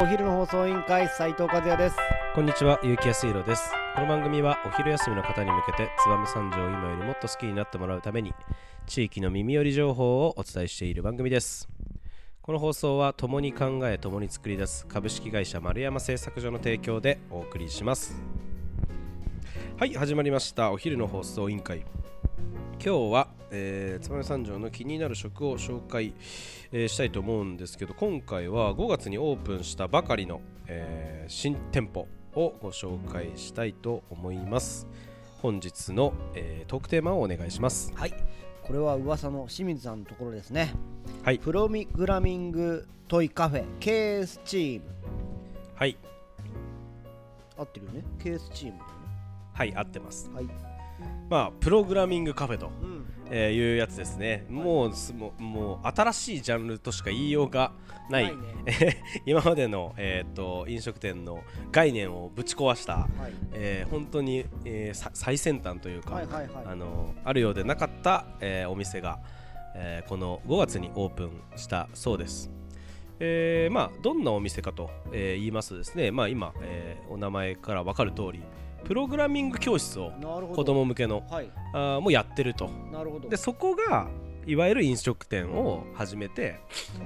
お昼の放送委員会斉藤和也ですこんにちは、ゆうきやすいろです。この番組はお昼休みの方に向けて、燕三条を今よりもっと好きになってもらうために、地域の耳寄り情報をお伝えしている番組です。この放送は、共に考え、共に作り出す株式会社丸山製作所の提供でお送りします。はい、始まりました。お昼の放送委員会。今日は、えー、燕三条の気になる食を紹介、えーしたいと思うんですけど今回は5月にオープンしたばかりの、えー新店舗をご紹介したいと思います。本日の、えートークテーマをお願いします。はい。これは噂の清水さんのところですね。はい。プログラミングトイカフェケースチーム。はい。合ってるよね？ケースチームだよね？はい合ってます。はいまあプログラミングカフェと、うん。えーいうやつですね。もうすもうもう新しいジャンルとしか言いようがない。ね。今までの、えー、と飲食店の概念をぶち壊した、はい。えー本当に、えーさ最先端というか、はいはいはい。あのあるようでなかった、えーお店が、えーこの5月にオープンしたそうです。えーまあ、どんなお店かと、えー言いますとですね、まあ、今、えーお名前から分かる通りプログラミング教室を子供向けのはい。あーもうやってると。なるほど。でそこがいわゆる飲食店を始めて、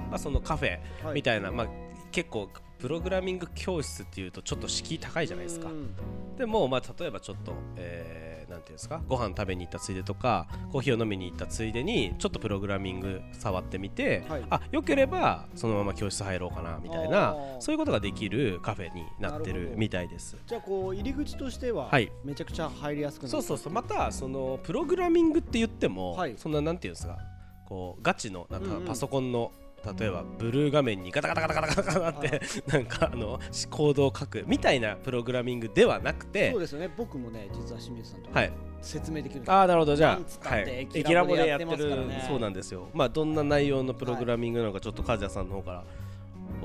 まあ、そのカフェはい。みたいな、まあ、結構プログラミング教室っていうとちょっと敷居高いじゃないですか。うん。でも、まあ、例えばちょっと、えーなんていうんですか？ご飯食べに行ったついでとかコーヒーを飲みに行ったついでにちょっとプログラミング触ってみて、はい。あよければそのまま教室入ろうかなみたいなそういうことができるカフェになってなるみたいです。じゃあこう入り口としてははい。めちゃくちゃ入りやすくなる。そうそうそう。またそのプログラミングって言っても、はい。そんななんていうんですか？こうガチのなんかうんうん。パソコンの、例えばブルー画面にガタガタガタガタガタガタって なんかあのコードを書くみたいなプログラミングではなくてそうですよね。僕もね実は清水さんとはい。説明できる。ああなるほど。じゃあ、はい、って駅駅ララボでやっててるそうなんですよ。まあどんな内容のプログラミングなのかちょっと和也さんの方から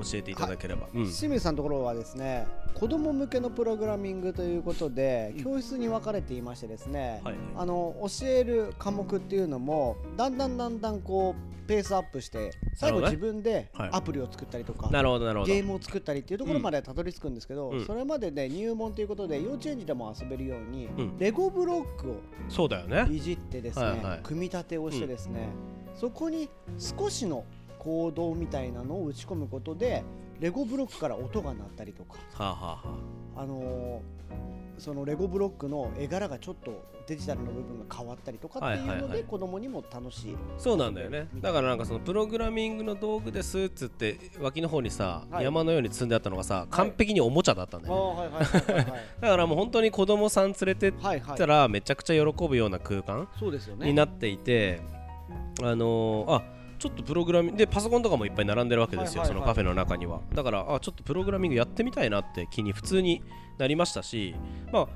教えていただければ、うん。清水さんのところはですね子供向けのプログラミングということで、教室に分かれていましてですね、はいはい。あの教える科目っていうのもだんだんだんだんこうペースアップして最後自分ではい。アプリを作ったりとか、なるほどなるほど。ゲームを作ったりっていうところまでたどり着くんですけど、うん。それまでね入門ということで幼稚園児でも遊べるように、うん。レゴブロックをそうだよね。いじってですね、はいはい。組み立てをしてですね、そこに少しの行動みたいなのを打ち込むことでレゴブロックから音が鳴ったりとか、はあ、はあはあ、あのーそのレゴブロックの絵柄がちょっとデジタルの部分が変わったりとかっていうのはいはいはい。で子供にも楽しい。そうなんだよね。だからなんかそのプログラミングの道具ですっつって脇の方にさ、はい。山のように積んであったのがさ完璧におもちゃだったんだあよ だからもう本当に子供さん連れてっはいはいたらめちゃくちゃ喜ぶような空間そうですよねになっていて、あのーあちょっとプログラミングでパソコンとかもいっぱい並んでるわけですよ、そのカフェの中には。だからあちょっとプログラミングやってみたいなって気に普通になりましたしまあ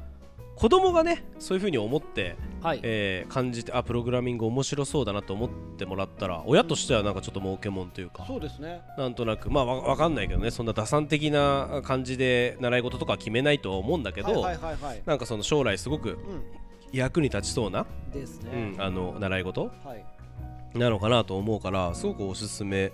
子供がねそういう風に思ってはい。えー感じてあプログラミング面白そうだなと思ってもらったら親としてはなんかちょっと儲けもんというかそうですね。なんとなくまあわわかんないけどねそんな打算的な感じで習い事とかは決めないとは思うんだけど、なんかその将来すごくう役に立ちそうな、んですうねん、あの習い事はいなのかなと思うからすごくおすすめ、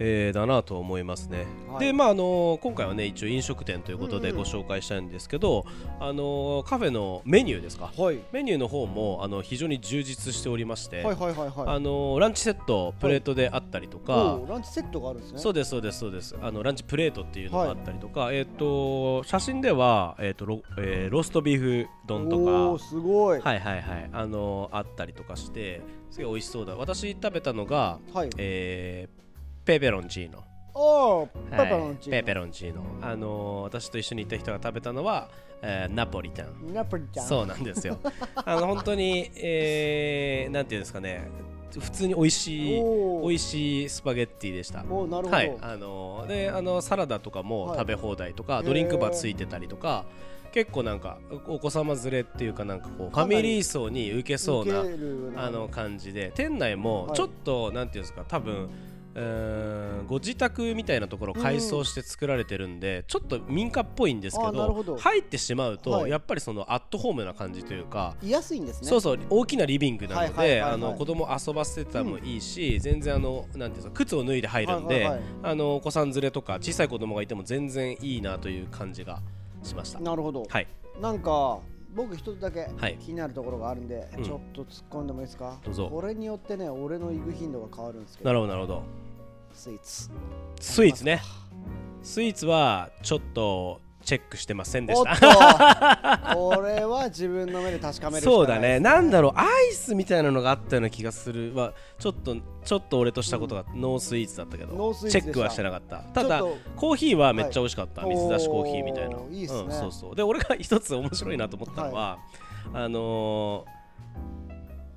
えーだなと思いますね、はい。でまああの今回はね一応飲食店ということでうんうん。ご紹介したいんですけど、あのカフェのメニューですか？はい。メニューの方もあの非常に充実しておりまして、はいはいはいはい。あのランチセットプレートであったりとか、おーランチセットがあるんですね。そうですそうですそうです。あのランチプレートっていうのがあったりとか、えっ、と写真ではえっ、とロ,、えーローストビーフ丼とかすごい。はいはいはい。あのあったりとかしてすごい美味しそうだ。私食べたのが、はい。えーペペロンチーノ。おーペはい。ペロンチーノ。ペペロンチーノ。あの私と一緒に行った人が食べたのは、えーナポリタン。ナポリタン。そうなんですよ。あの本当に、えー、なんていうんですかね。普通に美味しいおー。美味しいスパゲッティでした。はい。あのであのサラダとかもはい。食べ放題とか、へー。ドリンクバーついてたりとか結構なんかおお子様連れっていうかなんかこうファミリー層に受けそうな。あの感じで。店内もはい。ちょっと、なんていうんですか多分うーんご自宅みたいなところを改装して作られてるんで、ちょっと民家っぽいんですけどど。入ってしまうと、はい。やっぱりそのアットホームな感じというか、居やすいんですね。そうそう大きなリビングなのであの子供遊ばせてもいいし、全然あのなんていうんですか靴を脱いで入るんで、あのお子さん連れとか小さい子供がいても全然いいなという感じがしました。なるほど、はい。なんか僕一つだけはい。気になるところがあるんで、うん。ちょっと突っ込んでもいいですか？どうぞ。これによってね俺の行く頻度が変わるんですけど。なるほど。なるほどスイーツ。スイーツね。スイーツはちょっとチェックしてませんでした。と。これは自分の目で確かめるしかない。そうだね。なんだろう。アイスみたいなのがあったような気がする。はちょっとちょっと俺としたことがノースイーツだったけど、ノースイーツでした。チェックはしてなかった。ただコーヒーはめっちゃ美味しかった、はい水出しコーヒーみたいな。いいね。うん、そうそう。で俺が一つ面白いなと思ったのは、あのー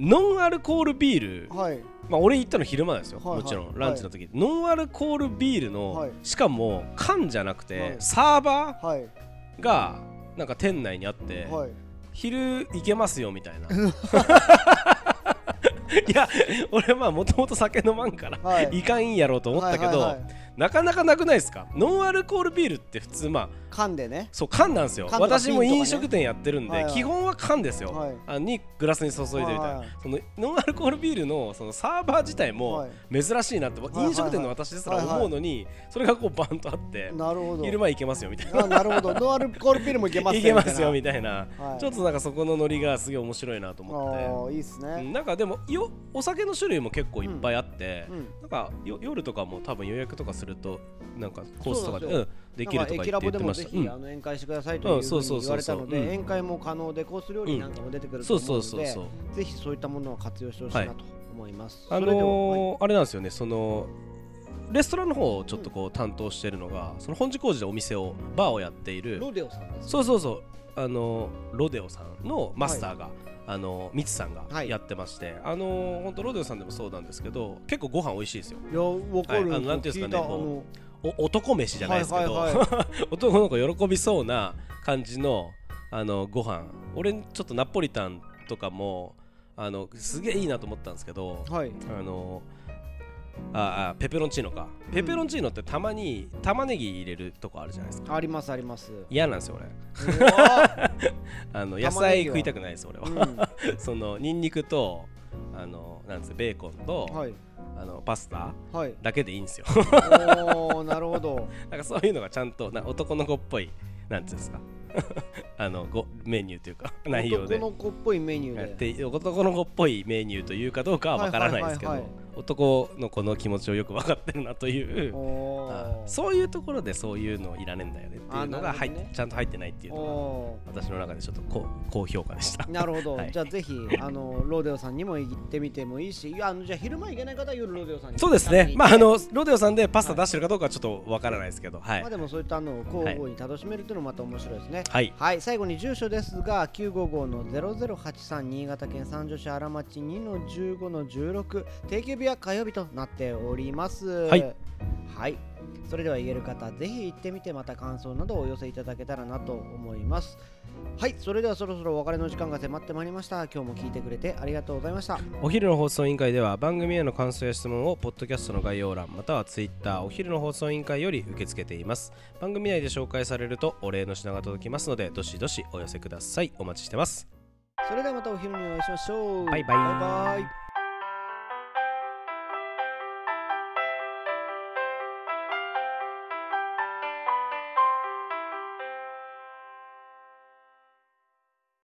ノンアルコールビール、はい。まあ、俺行ったの昼間ですよ、はいはい。もちろんランチの時、ノンアルコールビールの、はい。しかも缶じゃなくて、はい。サーバはい。ーがなんか店内にあって、はい。昼行けますよみたいな。いや俺まあもともと酒飲まんから、はい。いかんやろうと思ったけど、はいはいはいなかなかなくないですか？ノンアルコールビールって普通まあ缶でね。そう缶なんですよ、缶とか私も飲食店やってるんで、はいはい。基本は缶ですよ、はい。あにグラスに注いでみたいな、はいはい。そのノンアルコールビールのそのサーバー自体もはい。珍しいなって、いはい飲食店の私ですら思うのに、それがこうバンとあって、なるほど。昼間行けますよみたいな。あなるほど。ノンアルコールビールもいけますいけますよみみたいな、はい。ちょっとなんかそこのノリがすげえ面白いなと思って。いいっすうねんなんかでもよお酒の種類も結構いっぱいあって、うん。なんかよ夜とかも多分予約とかするとなんかコースとかでそうなんうんできるとか言ってました。うん。あの宴会してくださいというふうに言われたのでうん。宴会も可能でコース料理なんかも出てくると思うのでそうそうそうぜひそういったものを活用してほしいなと思います。ははいのーあれなんですよね。そのレストランの方をちょっとこう担当してるのが、その本寺工事でお店をバーをやっているロデオさんですそうそうそう。あのロデオさんのマスターが、あのミツさんがはい。やってまして、あの本当ロデオさんでもそうなんですけど結構ご飯美味しいですよ。いやわかる。はいあのなんていうんですかねお男飯じゃないですけど、はいはい 男の子喜びそうな感じのあのご飯。俺ちょっとナポリタンとかもあのすげえいいなと思ったんですけどはいはい。あのああペペロンチーノか。ペペロンチーノってたまに玉ねぎ入れるとこあるじゃないですか。ありますあります。嫌なんですよ俺。あの野菜食いたくないです俺は、ー そのニンニクとあのなんですベーコンと、うんはい。あのパスタはい。だけでいいんですよ。おーなるほど。なんかそういうのがちゃんとな男の子っぽいなんていうんですか。あのごメニューというか内容で男の子っぽいメニューで。て男の子っぽいメニューというかどうかはわからないですけど。はいはいはい男の子の気持ちをよく分かってるなという。そういうところでそういうのいらねえんだよねっていうのが入ねちゃんと入ってないっていうのおが私の中でちょっと高高評価でした。ーなるほど、はい。じゃあぜひあのロデオさんにも行ってみてもいいしいやあのじゃあ昼間行けない方は夜ロデオさんに。そうですね。まああのロデオさんでパスタ出してるかどうかはちょっとわからないですけどはい。まあでもそういったのを交互に楽しめるっていうのもまた面白いですね。はい。はい、最後に住所ですが、955の0083新潟県三条市荒町2の15の16、定休日は火曜日となっております。はい。はい。それでは言える方、ぜひ行ってみて、また感想などをお寄せいただけたらなと思います。はい、それではそろそろお別れの時間が迫ってまいりました。今日も聞いてくれてありがとうございました。お昼の放送委員会では番組への感想や質問をポッドキャストの概要欄またはツイッターお昼の放送委員会より受け付けています番組内で紹介されるとお礼の品が届きますのでどしどしお寄せくださいお待ちしてますそれではまたお昼にお会いしましょう。バイバイバイバイ